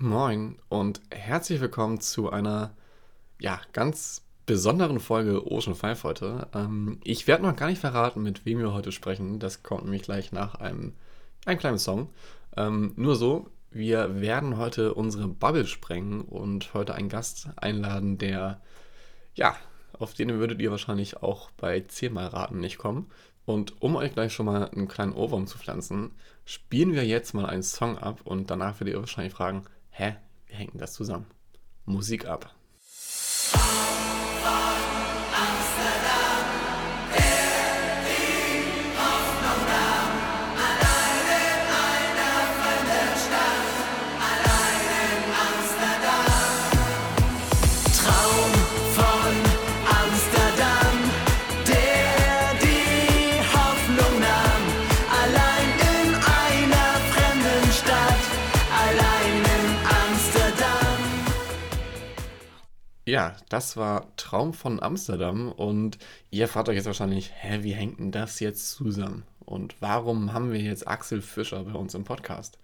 Moin und herzlich willkommen zu einer ja, ganz besonderen Folge Ocean 5 heute. Ähm, ich werde noch gar nicht verraten, mit wem wir heute sprechen. Das kommt nämlich gleich nach einem, einem kleinen Song. Ähm, nur so, wir werden heute unsere Bubble sprengen und heute einen Gast einladen, der, ja, auf den würdet ihr wahrscheinlich auch bei 10 Mal raten nicht kommen. Und um euch gleich schon mal einen kleinen Ohrwurm zu pflanzen, spielen wir jetzt mal einen Song ab und danach werdet ihr wahrscheinlich fragen, hä, wie hängt denn das zusammen? Musik ab. Ja, das war Traum von Amsterdam und ihr fragt euch jetzt wahrscheinlich, hä, wie hängt denn das jetzt zusammen? Und warum haben wir jetzt Axel Fischer bei uns im Podcast?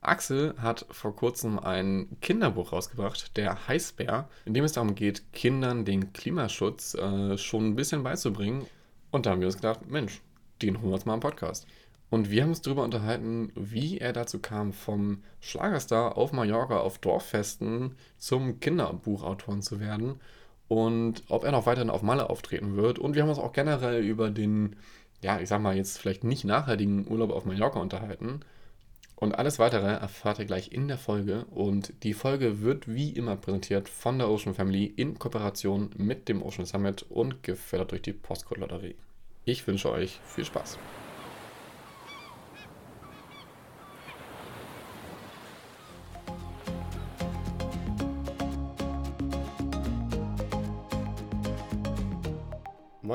Axel hat vor kurzem ein Kinderbuch rausgebracht, der Heißbär, in dem es darum geht, Kindern den Klimaschutz äh, schon ein bisschen beizubringen. Und da haben wir uns gedacht, Mensch, den holen wir uns mal im Podcast. Und wir haben uns darüber unterhalten, wie er dazu kam, vom Schlagerstar auf Mallorca auf Dorffesten zum Kinderbuchautoren zu werden und ob er noch weiterhin auf Malle auftreten wird. Und wir haben uns auch generell über den, ja, ich sag mal jetzt vielleicht nicht nachhaltigen Urlaub auf Mallorca unterhalten. Und alles weitere erfahrt ihr gleich in der Folge. Und die Folge wird wie immer präsentiert von der Ocean Family in Kooperation mit dem Ocean Summit und gefördert durch die Postcode Lotterie. Ich wünsche euch viel Spaß.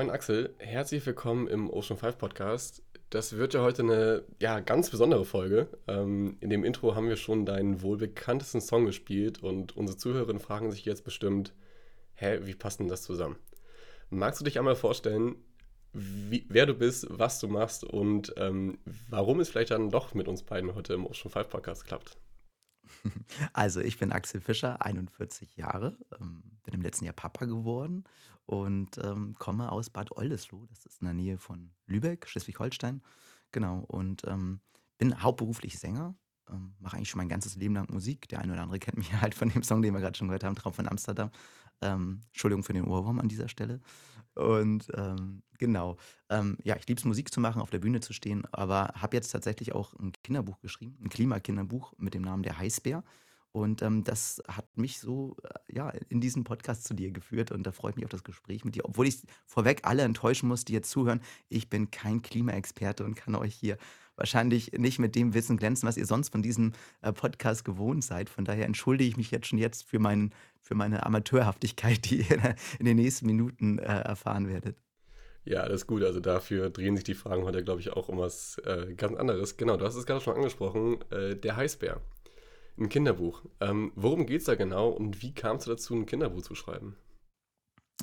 Moin Axel, herzlich willkommen im Ocean 5 Podcast. Das wird ja heute eine ja, ganz besondere Folge. Ähm, in dem Intro haben wir schon deinen wohl bekanntesten Song gespielt und unsere Zuhörerinnen fragen sich jetzt bestimmt, hä, wie passt denn das zusammen? Magst du dich einmal vorstellen, wie, wer du bist, was du machst und ähm, warum es vielleicht dann doch mit uns beiden heute im Ocean 5 Podcast klappt? Also, ich bin Axel Fischer, 41 Jahre, ähm, bin im letzten Jahr Papa geworden und ähm, komme aus Bad Oldesloe. Das ist in der Nähe von Lübeck, Schleswig-Holstein. Genau. Und ähm, bin hauptberuflich Sänger, ähm, mache eigentlich schon mein ganzes Leben lang Musik. Der eine oder andere kennt mich halt von dem Song, den wir gerade schon gehört haben, Traum von Amsterdam. Ähm, Entschuldigung für den Ohrwurm an dieser Stelle. Und ähm, genau, ähm, ja, ich liebe es, Musik zu machen, auf der Bühne zu stehen, aber habe jetzt tatsächlich auch ein Kinderbuch geschrieben, ein Klimakinderbuch mit dem Namen Der Heißbär. Und ähm, das hat mich so äh, ja, in diesen Podcast zu dir geführt und da freue ich mich auf das Gespräch mit dir. Obwohl ich vorweg alle enttäuschen muss, die jetzt zuhören. Ich bin kein Klimaexperte und kann euch hier wahrscheinlich nicht mit dem Wissen glänzen, was ihr sonst von diesem äh, Podcast gewohnt seid. Von daher entschuldige ich mich jetzt schon jetzt für, meinen, für meine Amateurhaftigkeit, die ihr in den nächsten Minuten äh, erfahren werdet. Ja, das ist gut. Also dafür drehen sich die Fragen heute, glaube ich, auch um was äh, ganz anderes. Genau, du hast es gerade schon angesprochen, äh, der Heißbär. Ein Kinderbuch. Ähm, worum geht es da genau und wie kamst du dazu, ein Kinderbuch zu schreiben?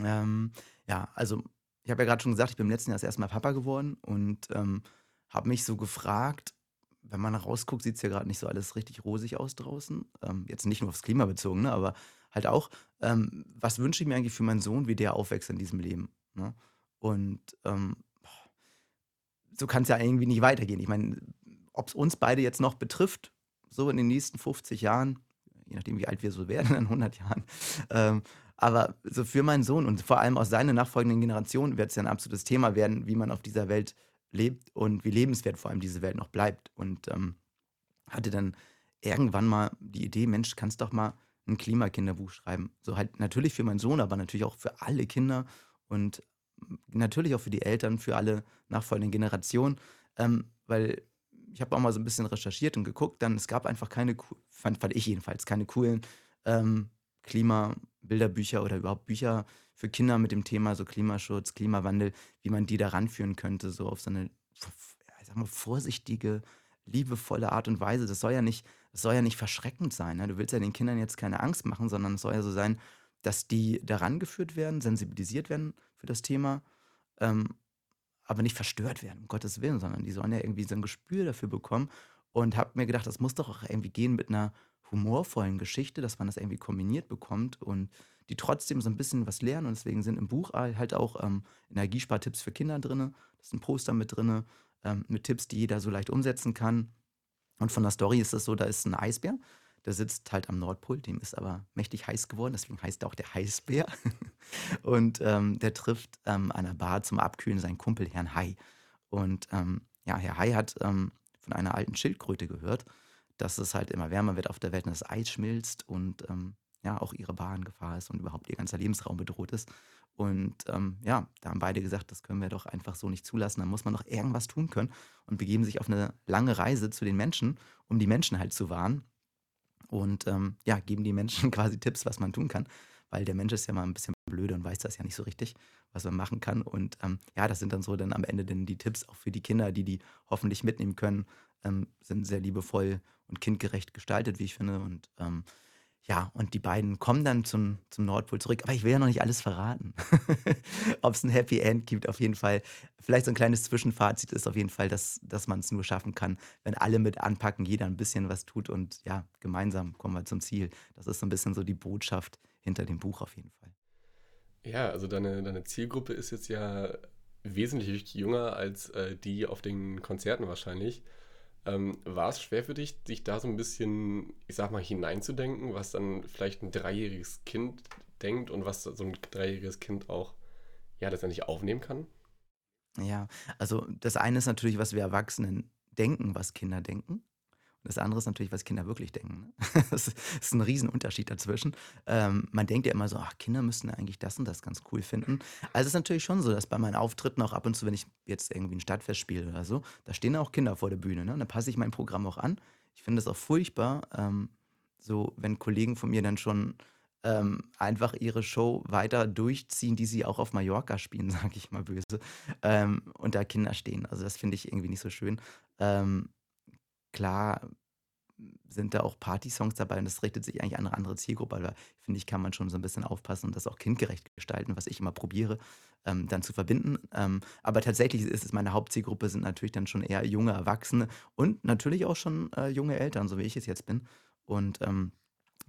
Ähm, ja, also ich habe ja gerade schon gesagt, ich bin im letzten Jahr das erste Mal Papa geworden und ähm, habe mich so gefragt, wenn man rausguckt, sieht es ja gerade nicht so alles richtig rosig aus draußen. Ähm, jetzt nicht nur aufs Klima bezogen, ne, aber halt auch, ähm, was wünsche ich mir eigentlich für meinen Sohn, wie der aufwächst in diesem Leben? Ne? Und ähm, so kann es ja irgendwie nicht weitergehen. Ich meine, ob es uns beide jetzt noch betrifft, so in den nächsten 50 Jahren, je nachdem, wie alt wir so werden, in 100 Jahren. Ähm, aber so für meinen Sohn und vor allem aus seiner nachfolgenden Generation wird es ja ein absolutes Thema werden, wie man auf dieser Welt lebt und wie lebenswert vor allem diese Welt noch bleibt. Und ähm, hatte dann irgendwann mal die Idee, Mensch, kannst doch mal ein Klimakinderbuch schreiben. So halt natürlich für meinen Sohn, aber natürlich auch für alle Kinder und natürlich auch für die Eltern, für alle nachfolgenden Generationen. Ähm, weil ich habe auch mal so ein bisschen recherchiert und geguckt, dann es gab einfach keine, fand, fand ich jedenfalls, keine coolen ähm, Klimabilderbücher oder überhaupt Bücher für Kinder mit dem Thema so Klimaschutz, Klimawandel, wie man die da ranführen könnte, so auf so eine, ich sag mal, vorsichtige, liebevolle Art und Weise. Das soll ja nicht, das soll ja nicht verschreckend sein. Ne? Du willst ja den Kindern jetzt keine Angst machen, sondern es soll ja so sein, dass die daran geführt werden, sensibilisiert werden für das Thema, ähm, aber nicht verstört werden, um Gottes Willen, sondern die sollen ja irgendwie so ein Gespür dafür bekommen. Und habe mir gedacht, das muss doch auch irgendwie gehen mit einer humorvollen Geschichte, dass man das irgendwie kombiniert bekommt und die trotzdem so ein bisschen was lernen. Und deswegen sind im Buch halt auch ähm, Energiespartipps für Kinder drin. Da ist ein Poster mit drin, ähm, mit Tipps, die jeder so leicht umsetzen kann. Und von der Story ist es so, da ist ein Eisbär, der sitzt halt am Nordpol, dem ist aber mächtig heiß geworden, deswegen heißt er auch der Heißbär. und ähm, der trifft ähm, an einer Bar zum Abkühlen seinen Kumpel Herrn Hai. Und ähm, ja, Herr Hai hat ähm, von einer alten Schildkröte gehört, dass es halt immer wärmer wird auf der Welt und das Eis schmilzt und ähm, ja, auch ihre Bar in Gefahr ist und überhaupt ihr ganzer Lebensraum bedroht ist. Und ähm, ja, da haben beide gesagt, das können wir doch einfach so nicht zulassen. Da muss man doch irgendwas tun können und begeben sich auf eine lange Reise zu den Menschen, um die Menschen halt zu warnen. Und ähm, ja, geben die Menschen quasi Tipps, was man tun kann. Weil der Mensch ist ja mal ein bisschen blöde und weiß das ja nicht so richtig, was man machen kann. Und ähm, ja, das sind dann so dann am Ende dann die Tipps auch für die Kinder, die die hoffentlich mitnehmen können, ähm, sind sehr liebevoll und kindgerecht gestaltet, wie ich finde. Und ähm, ja, und die beiden kommen dann zum, zum Nordpol zurück. Aber ich will ja noch nicht alles verraten. Ob es ein Happy End gibt, auf jeden Fall. Vielleicht so ein kleines Zwischenfazit ist auf jeden Fall, dass, dass man es nur schaffen kann, wenn alle mit anpacken, jeder ein bisschen was tut und ja, gemeinsam kommen wir zum Ziel. Das ist so ein bisschen so die Botschaft hinter dem Buch auf jeden Fall. Ja, also deine, deine Zielgruppe ist jetzt ja wesentlich jünger als äh, die auf den Konzerten wahrscheinlich. Ähm, war es schwer für dich, dich da so ein bisschen, ich sag mal, hineinzudenken, was dann vielleicht ein dreijähriges Kind denkt und was so ein dreijähriges Kind auch ja letztendlich aufnehmen kann? Ja, also das eine ist natürlich, was wir Erwachsenen denken, was Kinder denken. Das andere ist natürlich, was Kinder wirklich denken. Ne? Das ist ein Riesenunterschied dazwischen. Ähm, man denkt ja immer so, ach, Kinder müssten eigentlich das und das ganz cool finden. Also es ist natürlich schon so, dass bei meinen Auftritten auch ab und zu, wenn ich jetzt irgendwie ein Stadtfest spiele oder so, da stehen auch Kinder vor der Bühne. Ne? Da passe ich mein Programm auch an. Ich finde es auch furchtbar, ähm, so wenn Kollegen von mir dann schon ähm, einfach ihre Show weiter durchziehen, die sie auch auf Mallorca spielen, sage ich mal böse, ähm, und da Kinder stehen. Also das finde ich irgendwie nicht so schön. Ähm, klar sind da auch Party-Songs dabei und das richtet sich eigentlich an eine andere Zielgruppe, aber finde ich, kann man schon so ein bisschen aufpassen und das auch kindgerecht gestalten, was ich immer probiere, ähm, dann zu verbinden. Ähm, aber tatsächlich ist es meine Hauptzielgruppe, sind natürlich dann schon eher junge Erwachsene und natürlich auch schon äh, junge Eltern, so wie ich es jetzt bin. Und ähm,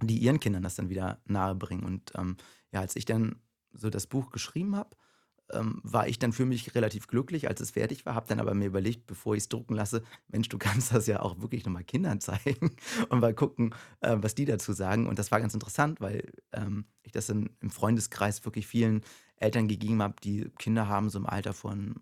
die ihren Kindern das dann wieder nahe bringen. Und ähm, ja, als ich dann so das Buch geschrieben habe, ähm, war ich dann für mich relativ glücklich, als es fertig war, habe dann aber mir überlegt, bevor ich es drucken lasse, Mensch, du kannst das ja auch wirklich nochmal Kindern zeigen und mal gucken, äh, was die dazu sagen. Und das war ganz interessant, weil ähm, ich das in, im Freundeskreis wirklich vielen Eltern gegeben habe, die Kinder haben, so im Alter von,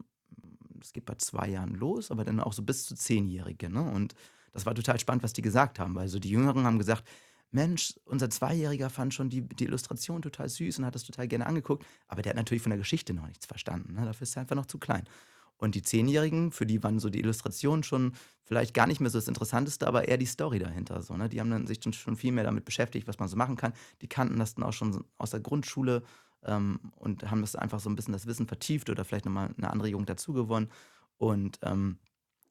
es geht bei zwei Jahren los, aber dann auch so bis zu Zehnjährige. Ne? Und das war total spannend, was die gesagt haben, weil so die Jüngeren haben gesagt, Mensch, unser Zweijähriger fand schon die, die Illustration total süß und hat das total gerne angeguckt, aber der hat natürlich von der Geschichte noch nichts verstanden. Ne? Dafür ist er einfach noch zu klein. Und die Zehnjährigen, für die waren so die Illustrationen schon vielleicht gar nicht mehr so das Interessanteste, aber eher die Story dahinter. So, ne? Die haben dann sich dann schon viel mehr damit beschäftigt, was man so machen kann. Die kannten das dann auch schon aus der Grundschule ähm, und haben das einfach so ein bisschen das Wissen vertieft oder vielleicht nochmal eine Anregung dazu gewonnen. Und ähm,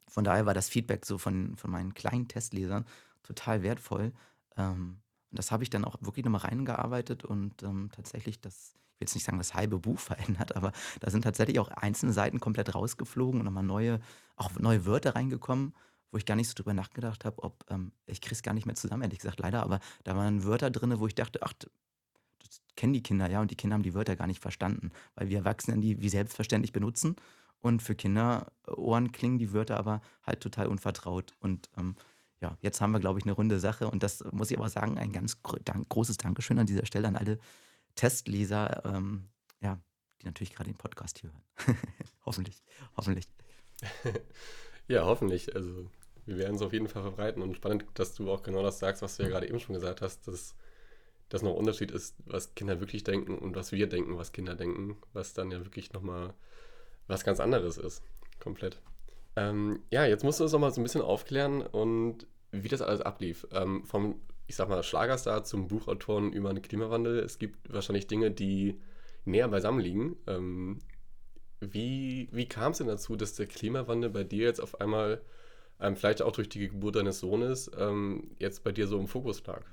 von daher war das Feedback so von, von meinen kleinen Testlesern total wertvoll. Ähm, und das habe ich dann auch wirklich nochmal reingearbeitet und ähm, tatsächlich das, ich will jetzt nicht sagen, das halbe Buch verändert, aber da sind tatsächlich auch einzelne Seiten komplett rausgeflogen und nochmal neue, auch neue Wörter reingekommen, wo ich gar nicht so drüber nachgedacht habe, ob, ähm, ich kriege es gar nicht mehr zusammen, ehrlich gesagt, leider, aber da waren Wörter drin, wo ich dachte, ach, das kennen die Kinder, ja, und die Kinder haben die Wörter gar nicht verstanden, weil wir Erwachsenen die wie selbstverständlich benutzen und für Kinderohren klingen die Wörter aber halt total unvertraut und ähm, ja, jetzt haben wir, glaube ich, eine runde Sache. Und das muss ich aber sagen, ein ganz großes Dankeschön an dieser Stelle an alle Testleser, ähm, ja, die natürlich gerade den Podcast hier hören. hoffentlich, hoffentlich. ja, hoffentlich. Also wir werden es auf jeden Fall verbreiten. Und spannend, dass du auch genau das sagst, was du ja gerade eben schon gesagt hast, dass das noch ein Unterschied ist, was Kinder wirklich denken und was wir denken, was Kinder denken, was dann ja wirklich nochmal was ganz anderes ist. Komplett. Ähm, ja, jetzt musst du uns noch mal so ein bisschen aufklären und wie das alles ablief. Ähm, vom, ich sag mal, Schlagerstar zum Buchautoren über den Klimawandel. Es gibt wahrscheinlich Dinge, die näher beisammen liegen. Ähm, wie wie kam es denn dazu, dass der Klimawandel bei dir jetzt auf einmal, ähm, vielleicht auch durch die Geburt deines Sohnes, ähm, jetzt bei dir so im Fokus lag?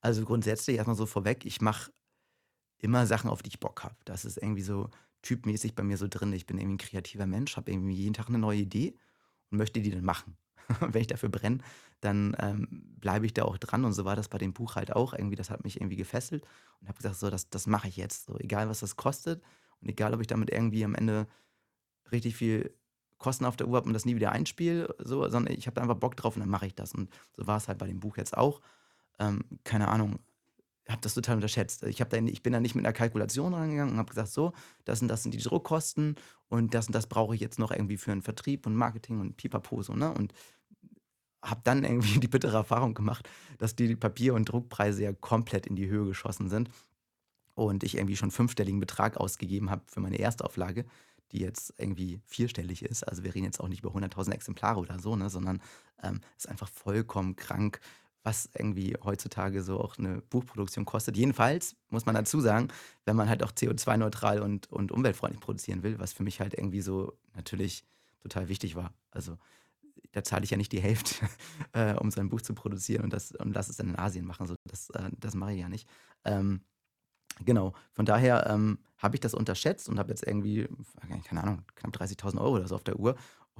Also grundsätzlich erstmal so vorweg, ich mache immer Sachen, auf die ich Bock habe. Das ist irgendwie so typmäßig bei mir so drin. Ich bin irgendwie ein kreativer Mensch, habe irgendwie jeden Tag eine neue Idee und möchte die dann machen. Wenn ich dafür brenne, dann ähm, bleibe ich da auch dran. Und so war das bei dem Buch halt auch irgendwie. Das hat mich irgendwie gefesselt und habe gesagt, so, das, das mache ich jetzt. So, egal was das kostet und egal, ob ich damit irgendwie am Ende richtig viel Kosten auf der Uhr habe und das nie wieder einspiele, so, sondern ich habe einfach Bock drauf und dann mache ich das. Und so war es halt bei dem Buch jetzt auch. Ähm, keine Ahnung, habe das total unterschätzt. Ich, da, ich bin da nicht mit einer Kalkulation rangegangen und habe gesagt, so, das und das sind die Druckkosten und das und das brauche ich jetzt noch irgendwie für einen Vertrieb und Marketing und Pipapo so, ne? Und habe dann irgendwie die bittere Erfahrung gemacht, dass die Papier- und Druckpreise ja komplett in die Höhe geschossen sind und ich irgendwie schon fünfstelligen Betrag ausgegeben habe für meine Erstauflage, die jetzt irgendwie vierstellig ist. Also wir reden jetzt auch nicht über 100.000 Exemplare oder so, ne, sondern ähm, ist einfach vollkommen krank, was irgendwie heutzutage so auch eine Buchproduktion kostet. Jedenfalls muss man dazu sagen, wenn man halt auch CO2-neutral und, und umweltfreundlich produzieren will, was für mich halt irgendwie so natürlich total wichtig war. Also da zahle ich ja nicht die Hälfte, äh, um so ein Buch zu produzieren und das und lass es dann in Asien machen. So, das, äh, das mache ich ja nicht. Ähm, genau, von daher ähm, habe ich das unterschätzt und habe jetzt irgendwie, keine Ahnung, knapp 30.000 Euro oder so auf der Uhr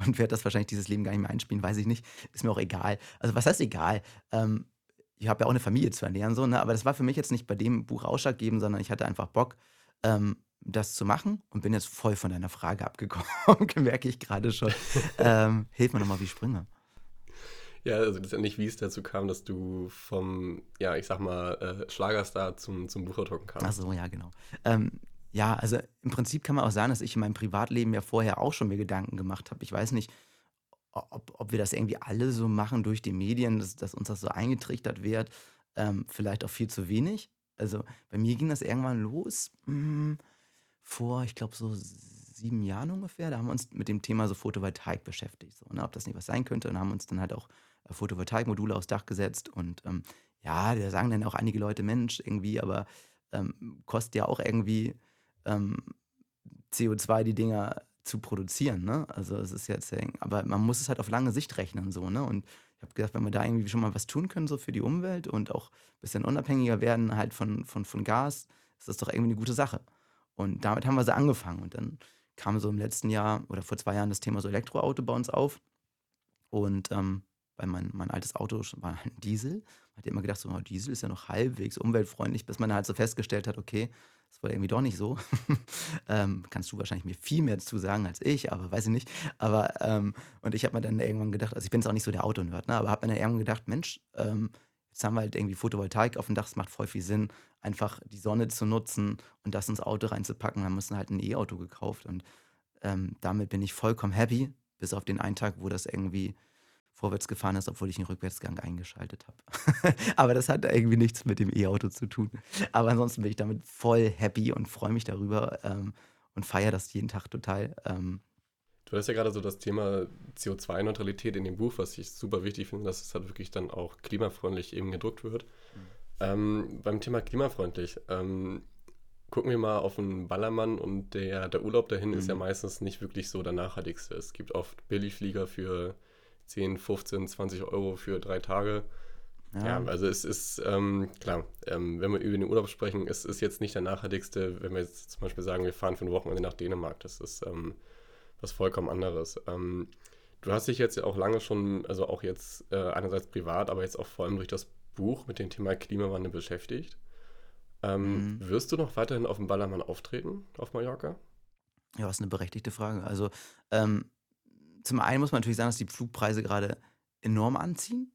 und werde das wahrscheinlich dieses Leben gar nicht mehr einspielen, weiß ich nicht. Ist mir auch egal. Also, was heißt egal? Ähm, ich habe ja auch eine Familie zu ernähren, so, ne? aber das war für mich jetzt nicht bei dem Buch ausschlaggebend, sondern ich hatte einfach Bock, ähm, das zu machen und bin jetzt voll von deiner Frage abgekommen, merke ich gerade schon. ähm, hilf mir nochmal, wie Sprünge. Ja, also letztendlich, wie es dazu kam, dass du vom, ja, ich sag mal, äh, Schlagerstar zum, zum Buchautor kamst. Ach so, ja, genau. Ähm, ja, also im Prinzip kann man auch sagen, dass ich in meinem Privatleben ja vorher auch schon mir Gedanken gemacht habe. Ich weiß nicht, ob, ob wir das irgendwie alle so machen durch die Medien, dass, dass uns das so eingetrichtert wird. Ähm, vielleicht auch viel zu wenig. Also bei mir ging das irgendwann los mh, hm, vor, ich glaube, so sieben Jahren ungefähr. Da haben wir uns mit dem Thema so Photovoltaik beschäftigt. So, ne, ob das nicht was sein könnte. Und haben uns dann halt auch äh, Photovoltaikmodule aufs Dach gesetzt. Und ähm, ja, da sagen dann auch einige Leute, Mensch, irgendwie, aber ähm, kostet ja auch irgendwie ähm, CO2 die Dinger zu produzieren. Ne? Also es ist jetzt, aber man muss es halt auf lange Sicht rechnen so. Ne? Und ich habe gedacht, wenn wir da irgendwie schon mal was tun können so für die Umwelt und auch ein bisschen unabhängiger werden halt von, von, von Gas, ist das doch irgendwie eine gute Sache. Und damit haben wir so angefangen. Und dann kam so im letzten Jahr oder vor zwei Jahren das Thema so Elektroauto bei uns auf. Und ähm, weil mein, mein altes Auto war ein Diesel, hat immer gedacht, so, oh, Diesel ist ja noch halbwegs umweltfreundlich, bis man halt so festgestellt hat, okay, das war irgendwie doch nicht so. ähm, kannst du wahrscheinlich mir viel mehr dazu sagen als ich, aber weiß ich nicht. Aber, ähm, und ich habe mir dann irgendwann gedacht, also ich bin jetzt auch nicht so der Autonerd, ne, aber habe mir dann irgendwann gedacht, Mensch, ähm, jetzt haben wir halt irgendwie Photovoltaik auf dem Dach, es macht voll viel Sinn, einfach die Sonne zu nutzen und das ins Auto reinzupacken. Dann müssen halt ein E-Auto gekauft und ähm, damit bin ich vollkommen happy, bis auf den einen Tag, wo das irgendwie vorwärts gefahren ist, obwohl ich den Rückwärtsgang eingeschaltet habe. Aber das hat irgendwie nichts mit dem E-Auto zu tun. Aber ansonsten bin ich damit voll happy und freue mich darüber ähm, und feiere das jeden Tag total. Ähm, Du hast ja gerade so das Thema CO2-Neutralität in dem Buch, was ich super wichtig finde, dass es halt wirklich dann auch klimafreundlich eben gedruckt wird. Mhm. Ähm, beim Thema klimafreundlich, ähm, gucken wir mal auf einen Ballermann und der, der Urlaub dahin mhm. ist ja mhm. meistens nicht wirklich so der nachhaltigste. Es gibt oft Billigflieger für 10, 15, 20 Euro für drei Tage. Ja, ja also es ist ähm, klar, ähm, wenn wir über den Urlaub sprechen, es ist jetzt nicht der nachhaltigste, wenn wir jetzt zum Beispiel sagen, wir fahren für ein Wochenende nach Dänemark. Das ist ähm, was vollkommen anderes. Ähm, du hast dich jetzt ja auch lange schon, also auch jetzt äh, einerseits privat, aber jetzt auch vor allem durch das Buch mit dem Thema Klimawandel beschäftigt. Ähm, mhm. Wirst du noch weiterhin auf dem Ballermann auftreten, auf Mallorca? Ja, das ist eine berechtigte Frage. Also ähm, zum einen muss man natürlich sagen, dass die Flugpreise gerade enorm anziehen.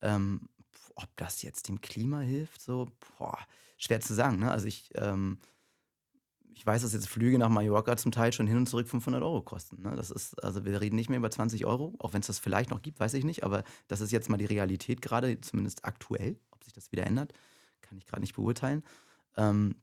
Ähm, ob das jetzt dem Klima hilft, so, boah, schwer zu sagen. Ne? Also ich, ähm, ich weiß, dass jetzt Flüge nach Mallorca zum Teil schon hin und zurück 500 Euro kosten. Ne? Das ist, also wir reden nicht mehr über 20 Euro, auch wenn es das vielleicht noch gibt, weiß ich nicht. Aber das ist jetzt mal die Realität gerade, zumindest aktuell. Ob sich das wieder ändert, kann ich gerade nicht beurteilen. Ähm,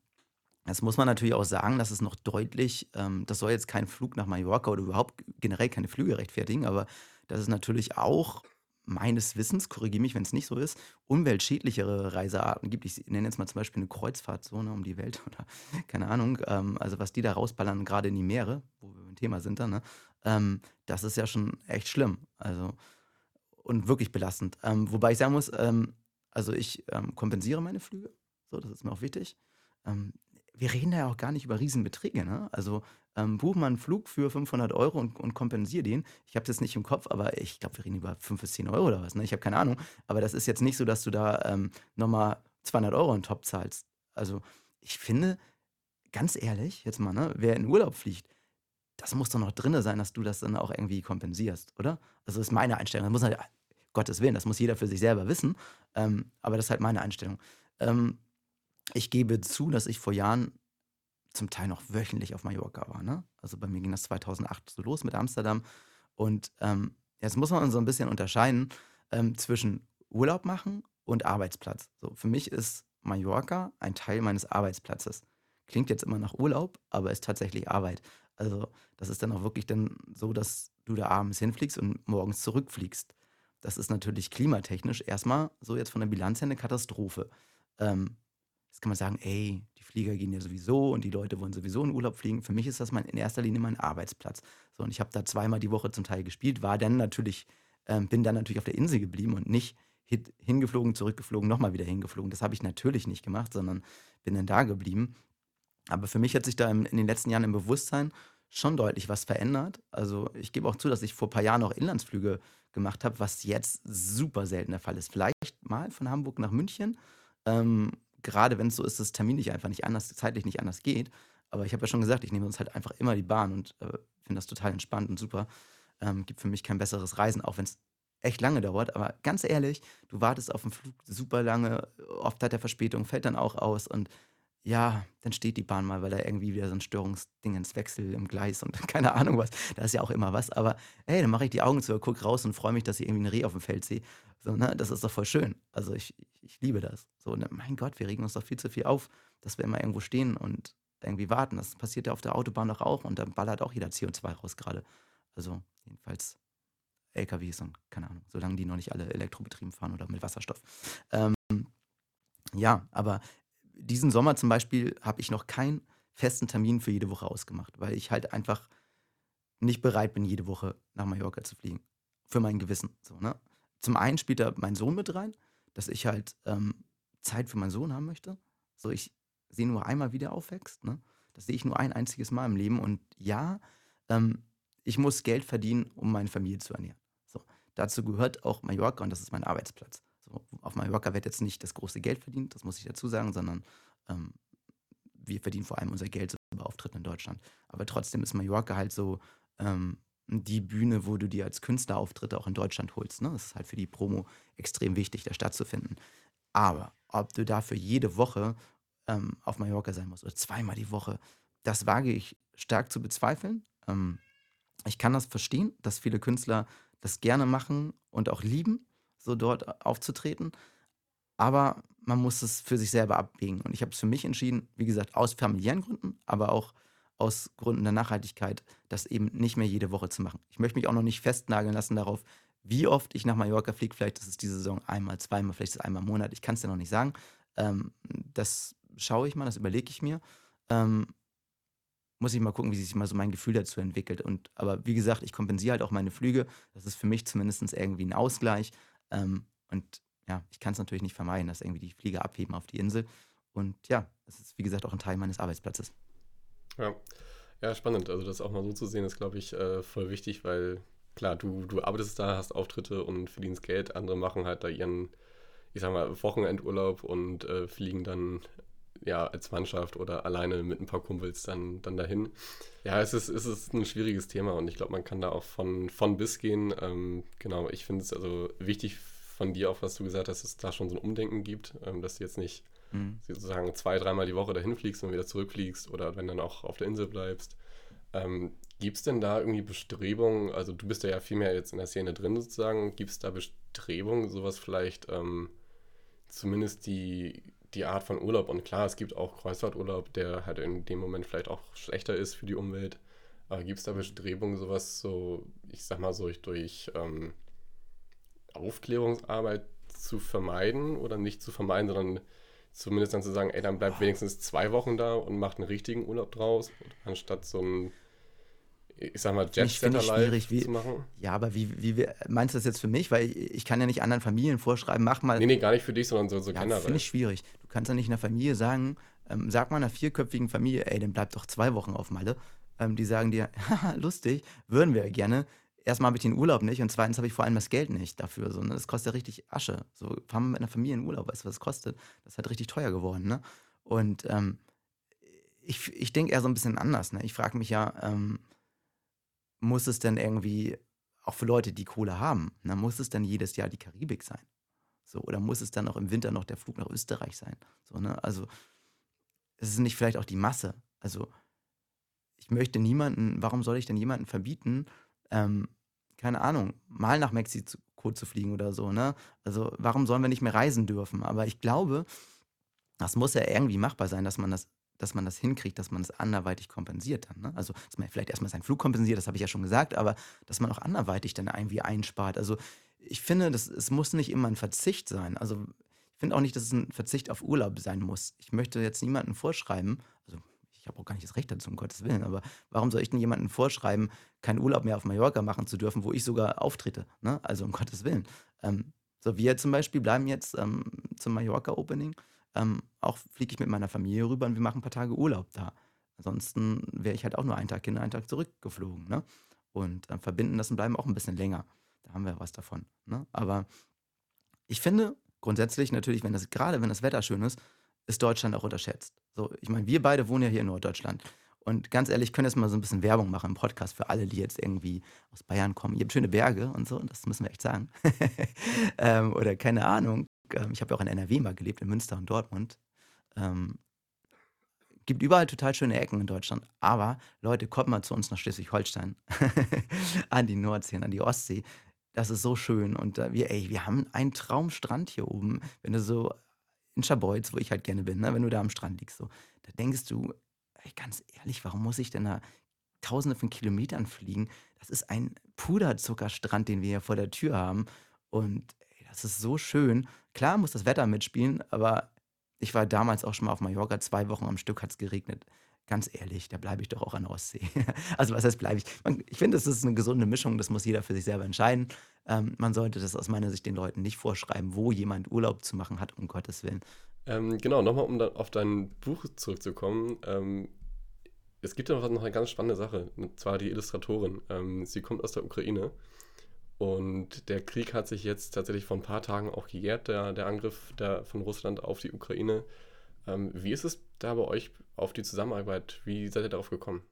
das muss man natürlich auch sagen, dass es noch deutlich, ähm, das soll jetzt kein Flug nach Mallorca oder überhaupt generell keine Flüge rechtfertigen, aber dass es natürlich auch meines Wissens, korrigiere mich, wenn es nicht so ist, umweltschädlichere Reisearten gibt. Ich nenne jetzt mal zum Beispiel eine Kreuzfahrtzone um die Welt oder keine Ahnung. Ähm, also was die da rausballern, gerade in die Meere, wo wir beim Thema sind dann, ne? ähm, das ist ja schon echt schlimm. Also und wirklich belastend. Ähm, wobei ich sagen muss, ähm, also ich ähm, kompensiere meine Flüge. So, das ist mir auch wichtig. Wir reden da ja auch gar nicht über Riesenbeträge, ne? Also ähm, buch mal einen Flug für 500 Euro und, und kompensiere den. Ich habe jetzt nicht im Kopf, aber ich glaube, wir reden über 5 bis 10 Euro oder was, ne? Ich habe keine Ahnung. Aber das ist jetzt nicht so, dass du da ähm, nochmal 200 Euro on top zahlst. Also ich finde, ganz ehrlich, jetzt mal, ne? Wer in Urlaub fliegt, das muss doch noch drin sein, dass du das dann auch irgendwie kompensierst, oder? Also das ist meine Einstellung. Das muss halt, Gottes Willen, das muss jeder für sich selber wissen. Ähm, aber das ist halt meine Einstellung. Ähm, ich gebe zu, dass ich vor Jahren zum Teil noch wöchentlich auf Mallorca war. Ne? Also bei mir ging das 2008 so los mit Amsterdam. Und ähm, jetzt muss man so ein bisschen unterscheiden ähm, zwischen Urlaub machen und Arbeitsplatz. So, für mich ist Mallorca ein Teil meines Arbeitsplatzes. Klingt jetzt immer nach Urlaub, aber ist tatsächlich Arbeit. Also das ist dann auch wirklich dann so, dass du da abends hinfliegst und morgens zurückfliegst. Das ist natürlich klimatechnisch erstmal so jetzt von der Bilanz her eine Katastrophe. Ähm, jetzt kann man sagen, ey, die Flieger gehen ja sowieso und die Leute wollen sowieso in Urlaub fliegen. Für mich ist das mein, in erster Linie mein Arbeitsplatz. So, und ich habe da zweimal die Woche zum Teil gespielt, war dann natürlich, ähm, bin dann natürlich auf der Insel geblieben und nicht hingeflogen, zurückgeflogen, nochmal wieder hingeflogen. Das habe ich natürlich nicht gemacht, sondern bin dann da geblieben. Aber für mich hat sich da in, in den letzten Jahren im Bewusstsein schon deutlich was verändert. Also ich gebe auch zu, dass ich vor ein paar Jahren auch Inlandsflüge gemacht habe, was jetzt super selten der Fall ist. Vielleicht mal von Hamburg nach München. Ähm, gerade wenn es so ist, dass terminlich einfach nicht anders, zeitlich nicht anders geht. Aber ich habe ja schon gesagt, ich nehme uns halt einfach immer die Bahn und äh, finde das total entspannt und super. Ähm, gibt für mich kein besseres Reisen, auch wenn es echt lange dauert. Aber ganz ehrlich, du wartest auf den Flug super lange, oft hat der Verspätung, fällt dann auch aus und ja, dann steht die Bahn mal, weil da irgendwie wieder so ein Störungsding ins Wechsel im Gleis und keine Ahnung was. Da ist ja auch immer was. Aber hey, dann mache ich die Augen zu, gucke raus und freue mich, dass ich irgendwie ein Reh auf dem Feld sehe. So, ne, das ist doch voll schön. Also ich, ich liebe das. So, ne, mein Gott, wir regen uns doch viel zu viel auf, dass wir immer irgendwo stehen und irgendwie warten. Das passiert ja auf der Autobahn doch auch und dann ballert auch jeder CO2 raus gerade. Also jedenfalls LKWs und keine Ahnung, solange die noch nicht alle elektrobetrieben fahren oder mit Wasserstoff. Ähm, ja, aber diesen Sommer zum Beispiel habe ich noch keinen festen Termin für jede Woche ausgemacht, weil ich halt einfach nicht bereit bin, jede Woche nach Mallorca zu fliegen. Für mein Gewissen. So, ne? Zum einen spielt da mein Sohn mit rein, dass ich halt ähm, Zeit für meinen Sohn haben möchte. So, ich sehe nur einmal, wie der aufwächst. Ne? Das sehe ich nur ein einziges Mal im Leben. Und ja, ähm, ich muss Geld verdienen, um meine Familie zu ernähren. So, dazu gehört auch Mallorca und das ist mein Arbeitsplatz. So, auf Mallorca wird jetzt nicht das große Geld verdient, das muss ich dazu sagen, sondern ähm, wir verdienen vor allem unser Geld über Auftritten in Deutschland. Aber trotzdem ist Mallorca halt so ähm, die Bühne, wo du dir als Künstler Auftritte auch in Deutschland holst. Ne? Das ist halt für die Promo extrem wichtig, da stattzufinden. Aber ob du dafür jede Woche ähm, auf Mallorca sein musst oder zweimal die Woche, das wage ich stark zu bezweifeln. Ähm, ich kann das verstehen, dass viele Künstler das gerne machen und auch lieben so dort aufzutreten. Aber man muss es für sich selber abwägen. Und ich habe es für mich entschieden, wie gesagt, aus familiären Gründen, aber auch aus Gründen der Nachhaltigkeit, das eben nicht mehr jede Woche zu machen. Ich möchte mich auch noch nicht festnageln lassen darauf, wie oft ich nach Mallorca fliege. Vielleicht ist es diese Saison einmal, zweimal, vielleicht ist es einmal im Monat. Ich kann es dir noch nicht sagen. Ähm, das schaue ich mal, das überlege ich mir. Ähm, muss ich mal gucken, wie sich mal so mein Gefühl dazu entwickelt. Und, aber wie gesagt, ich kompensiere halt auch meine Flüge. Das ist für mich zumindest irgendwie ein Ausgleich. Ähm, und ja, ich kann es natürlich nicht vermeiden, dass irgendwie die Flieger abheben auf die Insel. Und ja, das ist wie gesagt auch ein Teil meines Arbeitsplatzes. Ja, ja spannend. Also das auch mal so zu sehen, ist, glaube ich, äh, voll wichtig, weil klar, du, du arbeitest da, hast Auftritte und verdienst Geld. Andere machen halt da ihren, ich sag mal, Wochenendurlaub und äh, fliegen dann ja, als Mannschaft oder alleine mit ein paar Kumpels dann, dann dahin. Ja, es ist, es ist ein schwieriges Thema und ich glaube, man kann da auch von, von bis gehen. Ähm, genau, ich finde es also wichtig von dir auch, was du gesagt hast, dass es da schon so ein Umdenken gibt, ähm, dass du jetzt nicht mhm. sozusagen zwei, dreimal die Woche dahin fliegst und wieder zurückfliegst oder wenn dann auch auf der Insel bleibst. Ähm, gibt es denn da irgendwie Bestrebungen, also du bist ja viel mehr jetzt in der Szene drin sozusagen, gibt es da Bestrebungen, sowas vielleicht ähm, zumindest die die Art von Urlaub. Und klar, es gibt auch Kreuzfahrturlaub, der halt in dem Moment vielleicht auch schlechter ist für die Umwelt. Aber gibt es da Bestrebungen, sowas so, ich sag mal so, durch ähm, Aufklärungsarbeit zu vermeiden oder nicht zu vermeiden, sondern zumindest dann zu sagen, ey, dann bleibt wenigstens zwei Wochen da und macht einen richtigen Urlaub draus, anstatt so ein ich sag mal, Jet-Setter live wie, zu machen. Ja, aber wie, wie meinst du das jetzt für mich? Weil ich kann ja nicht anderen Familien vorschreiben, mach mal. Nee, nee, gar nicht für dich, sondern so, so ja, generell. Finde ich schwierig. Du kannst ja nicht einer Familie sagen, Ähm, sag mal einer vierköpfigen Familie, ey, dann bleib doch zwei Wochen auf Malle. Ähm, die sagen dir, haha, lustig, würden wir ja gerne. Erstmal habe ich den Urlaub nicht und zweitens habe ich vor allem das Geld nicht dafür. So, ne? Das kostet ja richtig Asche. So, fahren wir mit einer Familie in Urlaub, weißt du, was das kostet? Das ist halt richtig teuer geworden, ne? Und ähm, ich, ich denke eher so ein bisschen anders, ne? Ich frage mich ja, ähm, muss es denn irgendwie, auch für Leute, die Kohle haben, ne, muss es denn jedes Jahr die Karibik sein? So, oder muss es dann auch im Winter noch der Flug nach Österreich sein? So, ne? Also, es ist nicht vielleicht auch die Masse. Also, ich möchte niemanden, warum soll ich denn jemanden verbieten, ähm, keine Ahnung, mal nach Mexiko zu fliegen oder so, ne? Also, warum sollen wir nicht mehr reisen dürfen? Aber ich glaube, das muss ja irgendwie machbar sein, dass man das, dass man das hinkriegt, dass man das anderweitig kompensiert dann. Ne? Also, dass man vielleicht erstmal seinen Flug kompensiert, das habe ich ja schon gesagt, aber dass man auch anderweitig dann irgendwie einspart. Also, ich finde, das, es muss nicht immer ein Verzicht sein. Also, ich finde auch nicht, dass es ein Verzicht auf Urlaub sein muss. Ich möchte jetzt niemandem vorschreiben, also ich habe auch gar nicht das Recht dazu, um Gottes Willen, aber warum soll ich denn jemandem vorschreiben, keinen Urlaub mehr auf Mallorca machen zu dürfen, wo ich sogar auftrete? Ne? Also um Gottes Willen. Ähm, so, wir zum Beispiel bleiben jetzt ähm, zum Mallorca-Opening. Ähm, auch fliege ich mit meiner Familie rüber und wir machen ein paar Tage Urlaub da. Ansonsten wäre ich halt auch nur einen Tag hin, einen Tag zurückgeflogen. Ne? Und äh, verbinden das und bleiben auch ein bisschen länger. Da haben wir was davon. Ne? Aber ich finde grundsätzlich natürlich, wenn das gerade wenn das Wetter schön ist, ist Deutschland auch unterschätzt. So, ich meine, wir beide wohnen ja hier in Norddeutschland. Und ganz ehrlich, ich könnte jetzt mal so ein bisschen Werbung machen im Podcast für alle, die jetzt irgendwie aus Bayern kommen. Ihr habt schöne Berge und so, das müssen wir echt sagen. ähm, oder keine Ahnung. Ähm, ich habe ja auch in NRW mal gelebt, in Münster und Dortmund. Ähm, gibt überall total schöne Ecken in Deutschland. Aber Leute, kommt mal zu uns nach Schleswig-Holstein. an die Nordsee, an die Ostsee. Das ist so schön. Und äh, wir, ey, wir haben einen Traumstrand hier oben. Wenn du so in Schabolz, wo ich halt gerne bin, ne, wenn du da am Strand liegst, so, da denkst du, ey, ganz ehrlich, warum muss ich denn da tausende von Kilometern fliegen? Das ist ein Puderzuckerstrand, den wir hier vor der Tür haben. Und ey, das ist so schön. Klar muss das Wetter mitspielen, aber ich war damals auch schon mal auf Mallorca, zwei Wochen am Stück hat es geregnet. Ganz ehrlich, da bleibe ich doch auch an der Ostsee. also was heißt bleibe ich? Man, ich finde, es ist eine gesunde Mischung, das muss jeder für sich selber entscheiden. Ähm, man sollte das aus meiner Sicht den Leuten nicht vorschreiben, wo jemand Urlaub zu machen hat, um Gottes Willen. Ähm, genau, nochmal, um auf dein Buch zurückzukommen. Ähm, es gibt ja noch, noch eine ganz spannende Sache, und zwar die Illustratorin. Ähm, sie kommt aus der Ukraine und der Krieg hat sich jetzt tatsächlich vor ein paar Tagen auch gejährt, der, der Angriff der, von Russland auf die Ukraine. Ähm, wie ist es da bei euch auf die Zusammenarbeit? Wie seid ihr darauf gekommen?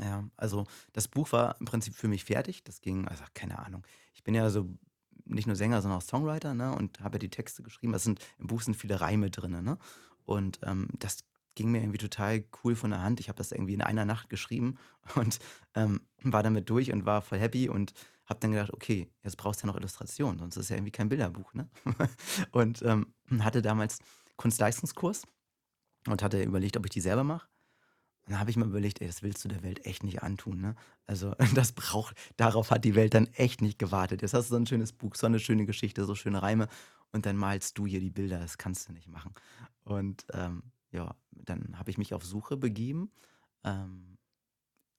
Ja, also das Buch war im Prinzip für mich fertig. Das ging, also keine Ahnung. Ich bin ja so nicht nur Sänger, sondern auch Songwriter, ne? Und habe ja die Texte geschrieben. Das sind, Im Buch sind viele Reime drin, ne? Und ähm, das ging mir irgendwie total cool von der Hand. Ich habe das irgendwie in einer Nacht geschrieben und ähm, war damit durch und war voll happy und habe dann gedacht, okay, jetzt brauchst du ja noch Illustration, sonst ist es ja irgendwie kein Bilderbuch, ne? und ähm, hatte damals Kunstleistungskurs und hatte überlegt, ob ich die selber mache. Und dann habe ich mir überlegt, ey, das willst du der Welt echt nicht antun, ne? Also, das braucht, darauf hat die Welt dann echt nicht gewartet. Jetzt hast du so ein schönes Buch, so eine schöne Geschichte, so schöne Reime und dann malst du hier die Bilder, das kannst du nicht machen. Und ähm, ja, dann habe ich mich auf Suche begeben ähm,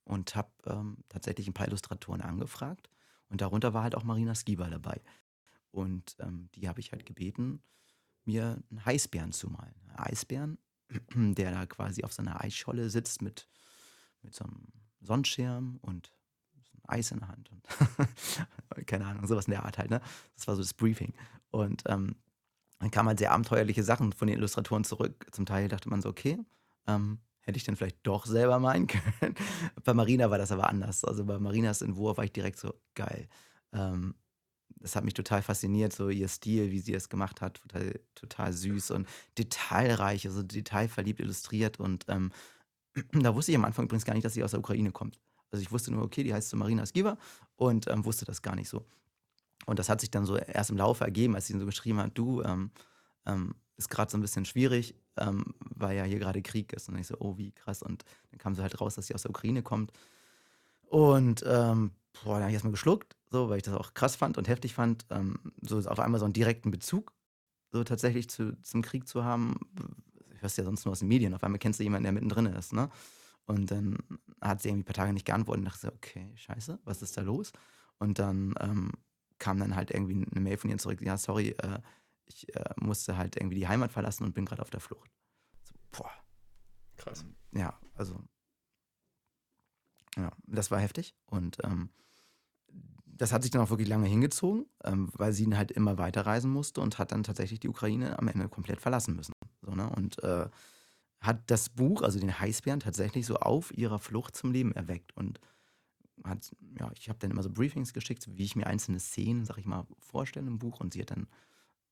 und habe ähm, tatsächlich ein paar Illustratoren angefragt. Und darunter war halt auch Marina Skiba dabei. Und ähm, die habe ich halt gebeten, mir einen Eisbären zu malen. Eisbären der da quasi auf seiner Eisscholle sitzt mit, mit so einem Sonnenschirm und Eis in der Hand und keine Ahnung, sowas in der Art halt, ne? Das war so das Briefing. Und ähm, dann kamen halt sehr abenteuerliche Sachen von den Illustratoren zurück. Zum Teil dachte man so, okay, ähm, hätte ich denn vielleicht doch selber malen können. bei Marina war das aber anders. Also bei Marinas Entwurf war ich direkt so, geil. Ähm, das hat mich total fasziniert, so ihr Stil, wie sie es gemacht hat, total, total süß und detailreich, also detailverliebt illustriert. Und ähm, da wusste ich am Anfang übrigens gar nicht, dass sie aus der Ukraine kommt. Also ich wusste nur, okay, die heißt so Marina Skiva und ähm, wusste das gar nicht so. Und das hat sich dann so erst im Laufe ergeben, als sie so geschrieben hat, du, ähm, ähm ist gerade so ein bisschen schwierig, ähm, weil ja hier gerade Krieg ist. Und ich so, oh, wie krass. Und dann kam sie halt raus, dass sie aus der Ukraine kommt. Und ähm, boah, da habe ich erstmal geschluckt, so, weil ich das auch krass fand und heftig fand, ähm, so auf einmal so einen direkten Bezug so tatsächlich zu, zum Krieg zu haben. Ich hörst ja sonst nur aus den Medien. Auf einmal kennst du jemanden, der mittendrin ist, ne? Und dann hat sie irgendwie ein paar Tage nicht geantwortet und dachte, so, okay, scheiße, was ist da los? Und dann ähm, kam dann halt irgendwie eine Mail von ihr zurück, ja, sorry, äh, ich äh, musste halt irgendwie die Heimat verlassen und bin gerade auf der Flucht. So, boah, Krass. ja, also ja, das war heftig und ähm, das hat sich dann auch wirklich lange hingezogen, ähm, weil sie halt immer weiterreisen musste und hat dann tatsächlich die Ukraine am Ende komplett verlassen müssen. So, ne? Und äh, hat das Buch, also den Heißbären, tatsächlich so auf ihrer Flucht zum Leben erweckt und hat, ja, ich habe dann immer so Briefings geschickt, wie ich mir einzelne Szenen, sag ich mal, vorstelle im Buch und sie hat dann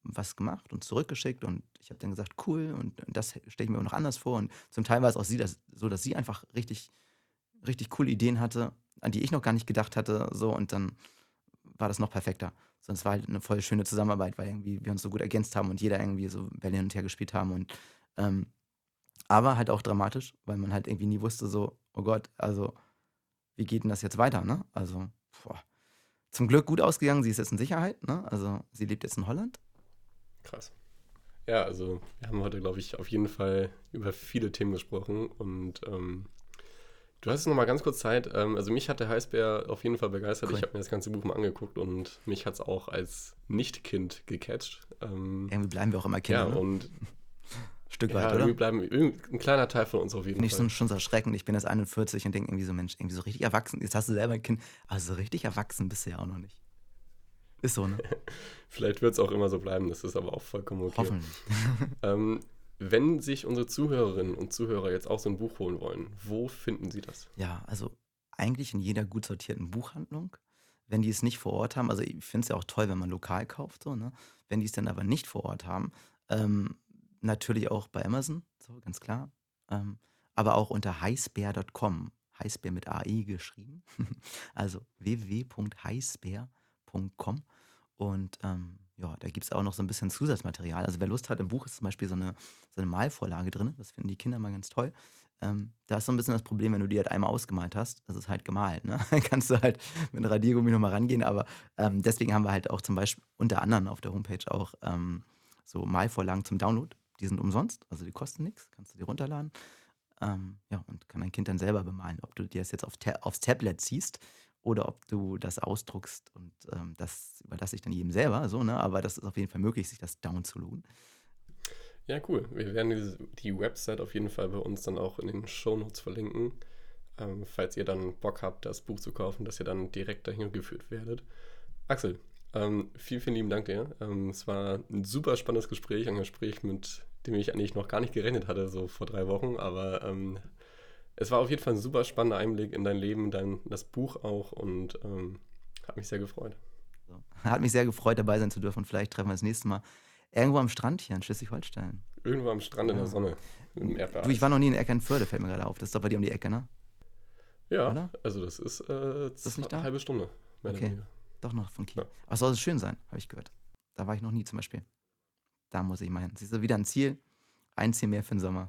was gemacht und zurückgeschickt und ich habe dann gesagt, cool und das stelle ich mir auch noch anders vor und zum Teil war es auch sie, dass, so, dass sie einfach richtig, richtig coole Ideen hatte, an die ich noch gar nicht gedacht hatte, so und dann war das noch perfekter. Sonst war halt eine voll schöne Zusammenarbeit, weil irgendwie wir uns so gut ergänzt haben und jeder irgendwie so Bälle hin und her gespielt haben und ähm, aber halt auch dramatisch, weil man halt irgendwie nie wusste, so, oh Gott, also wie geht denn das jetzt weiter, ne? Also, boah. Zum Glück gut ausgegangen, sie ist jetzt in Sicherheit, ne? Also sie lebt jetzt in Holland. Krass. Ja, also wir haben heute, glaube ich, auf jeden Fall über viele Themen gesprochen und ähm, du hast noch mal ganz kurz Zeit. Ähm, also mich hat der Heißbär auf jeden Fall begeistert. Cool. Ich habe mir das ganze Buch mal angeguckt und mich hat es auch als Nicht-Kind gecatcht. Ähm, Irgendwie bleiben wir auch immer ja, Kinder, ne? und Stück ja, weit, irgendwie oder? bleiben irgend- ein kleiner Teil von uns auf jeden Nicht Fall. so, schon so erschreckend. Ich bin jetzt 41 und denke irgendwie so, Mensch, irgendwie so richtig erwachsen. Jetzt hast du selber ein Kind, aber so richtig erwachsen bist du ja auch noch nicht. Ist so, ne? Vielleicht wird es auch immer so bleiben, das ist aber auch vollkommen okay. Hoffentlich. Ähm, wenn sich unsere Zuhörerinnen und Zuhörer jetzt auch so ein Buch holen wollen, wo finden sie das? Ja, also eigentlich in jeder gut sortierten Buchhandlung. Wenn die es nicht vor Ort haben, also ich finde es ja auch toll, wenn man lokal kauft, so, ne? Wenn die es dann aber nicht vor Ort haben, ähm, natürlich auch bei Amazon, so ganz klar. Ähm, aber auch unter heißbär.com. Heißbär mit AI geschrieben. also www.heißbär.com. Und ähm, ja, da gibt es auch noch so ein bisschen Zusatzmaterial. Also wer Lust hat, im Buch ist zum Beispiel so eine, so eine Malvorlage drin. Das finden die Kinder mal ganz toll. Ähm, da ist so ein bisschen das Problem, wenn du die halt einmal ausgemalt hast, das ist halt gemalt. Ne? Dann kannst du halt mit einem Radiergummi nochmal rangehen. Aber ähm, deswegen haben wir halt auch zum Beispiel unter anderem auf der Homepage auch ähm, so Malvorlagen zum Download. Die sind umsonst, also die kosten nichts, kannst du die runterladen. Ähm, ja, und kann dein Kind dann selber bemalen. Ob du dir das jetzt auf aufs Tablet ziehst oder ob du das ausdruckst und ähm, das überlasse ich dann jedem selber, so, ne? Aber das ist auf jeden Fall möglich, sich das downzuladen. Ja, cool. Wir werden die Website auf jeden Fall bei uns dann auch in den Shownotes verlinken. Ähm, falls ihr dann Bock habt, das Buch zu kaufen, dass ihr dann direkt dahin geführt werdet. Axel, ähm, vielen, vielen lieben Dank dir. Ähm, es war ein super spannendes Gespräch, ein Gespräch, mit dem ich eigentlich noch gar nicht gerechnet hatte, so vor drei Wochen, aber ähm, es war auf jeden Fall ein super spannender Einblick in dein Leben, dein, das Buch auch und ähm, hat mich sehr gefreut. Hat mich sehr gefreut, dabei sein zu dürfen und vielleicht treffen wir das nächste Mal irgendwo am Strand hier in Schleswig-Holstein. Irgendwo am Strand in der Ja. Sonne, im Erdbeereis. Du, ich war noch nie in Eckernförde, fällt mir gerade auf. Das ist doch bei dir um die Ecke, ne? Ja, Oder? also das ist, äh, das nicht eine da? halbe Stunde. Okay. Doch noch von Kiel. Ja. Aber es soll schön sein, habe ich gehört. Da war ich noch nie zum Beispiel. Da muss ich mal hin. Siehst du, wieder ein Ziel. Ein Ziel mehr für den Sommer.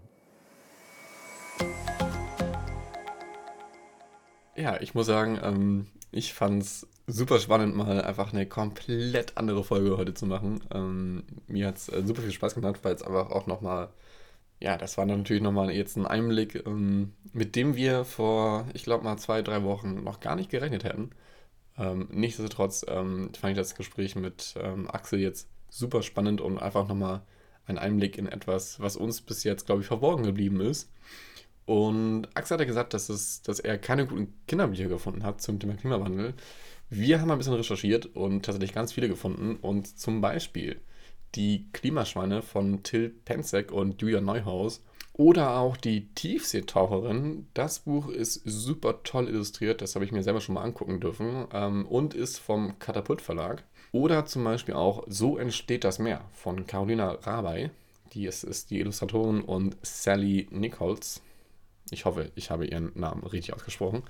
Ja, ich muss sagen, ähm, ich fand es super spannend, mal einfach eine komplett andere Folge heute zu machen. Ähm, mir hat es äh, super viel Spaß gemacht, weil es einfach auch nochmal, ja, das war natürlich nochmal jetzt ein Einblick, ähm, mit dem wir vor, ich glaube mal zwei, drei Wochen noch gar nicht gerechnet hätten. Ähm, nichtsdestotrotz ähm, fand ich das Gespräch mit ähm, Axel jetzt super spannend und einfach nochmal ein Einblick in etwas, was uns bis jetzt, glaube ich, verborgen geblieben ist. Und Axel hat ja gesagt, dass, es, dass er keine guten Kinderbücher gefunden hat zum Thema Klimawandel. Wir haben ein bisschen recherchiert und tatsächlich ganz viele gefunden. Und zum Beispiel die Klimaschweine von Till Penzek und Julia Neuhaus. Oder auch die Tiefseetaucherin. Das Buch ist super toll illustriert. Das habe ich mir selber schon mal angucken dürfen. Ähm, und ist vom Katapult Verlag. Oder zum Beispiel auch So entsteht das Meer von Carolina Rabay. Die ist, ist die Illustratorin und Sally Nichols. Ich hoffe, ich habe ihren Namen richtig ausgesprochen.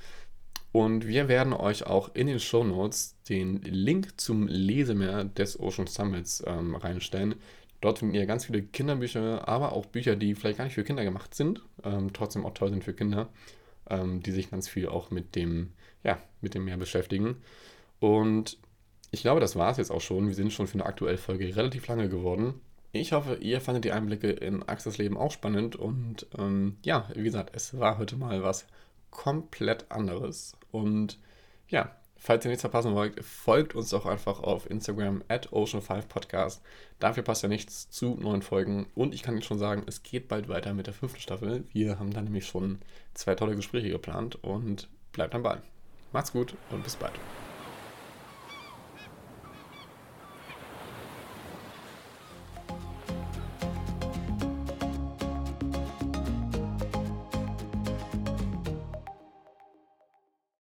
Und wir werden euch auch in den Show Notes den Link zum Lesemeer des Ocean Summits ähm, reinstellen. Dort findet ihr ganz viele Kinderbücher, aber auch Bücher, die vielleicht gar nicht für Kinder gemacht sind, ähm, trotzdem auch toll sind für Kinder, ähm, die sich ganz viel auch mit dem, ja, mit dem Meer beschäftigen. Und ich glaube, das war es jetzt auch schon. Wir sind schon für eine aktuelle Folge relativ lange geworden. Ich hoffe, ihr fandet die Einblicke in Axels Leben auch spannend und ähm, ja, wie gesagt, es war heute mal was komplett anderes. Und ja, Falls ihr nichts verpassen wollt, folgt uns doch einfach auf Instagram at Ocean5Podcast. Dafür passt ja nichts zu neuen Folgen. Und ich kann Ihnen schon sagen, es geht bald weiter mit der fünften Staffel. Wir haben da nämlich schon zwei tolle Gespräche geplant und bleibt am Ball. Macht's gut und bis bald.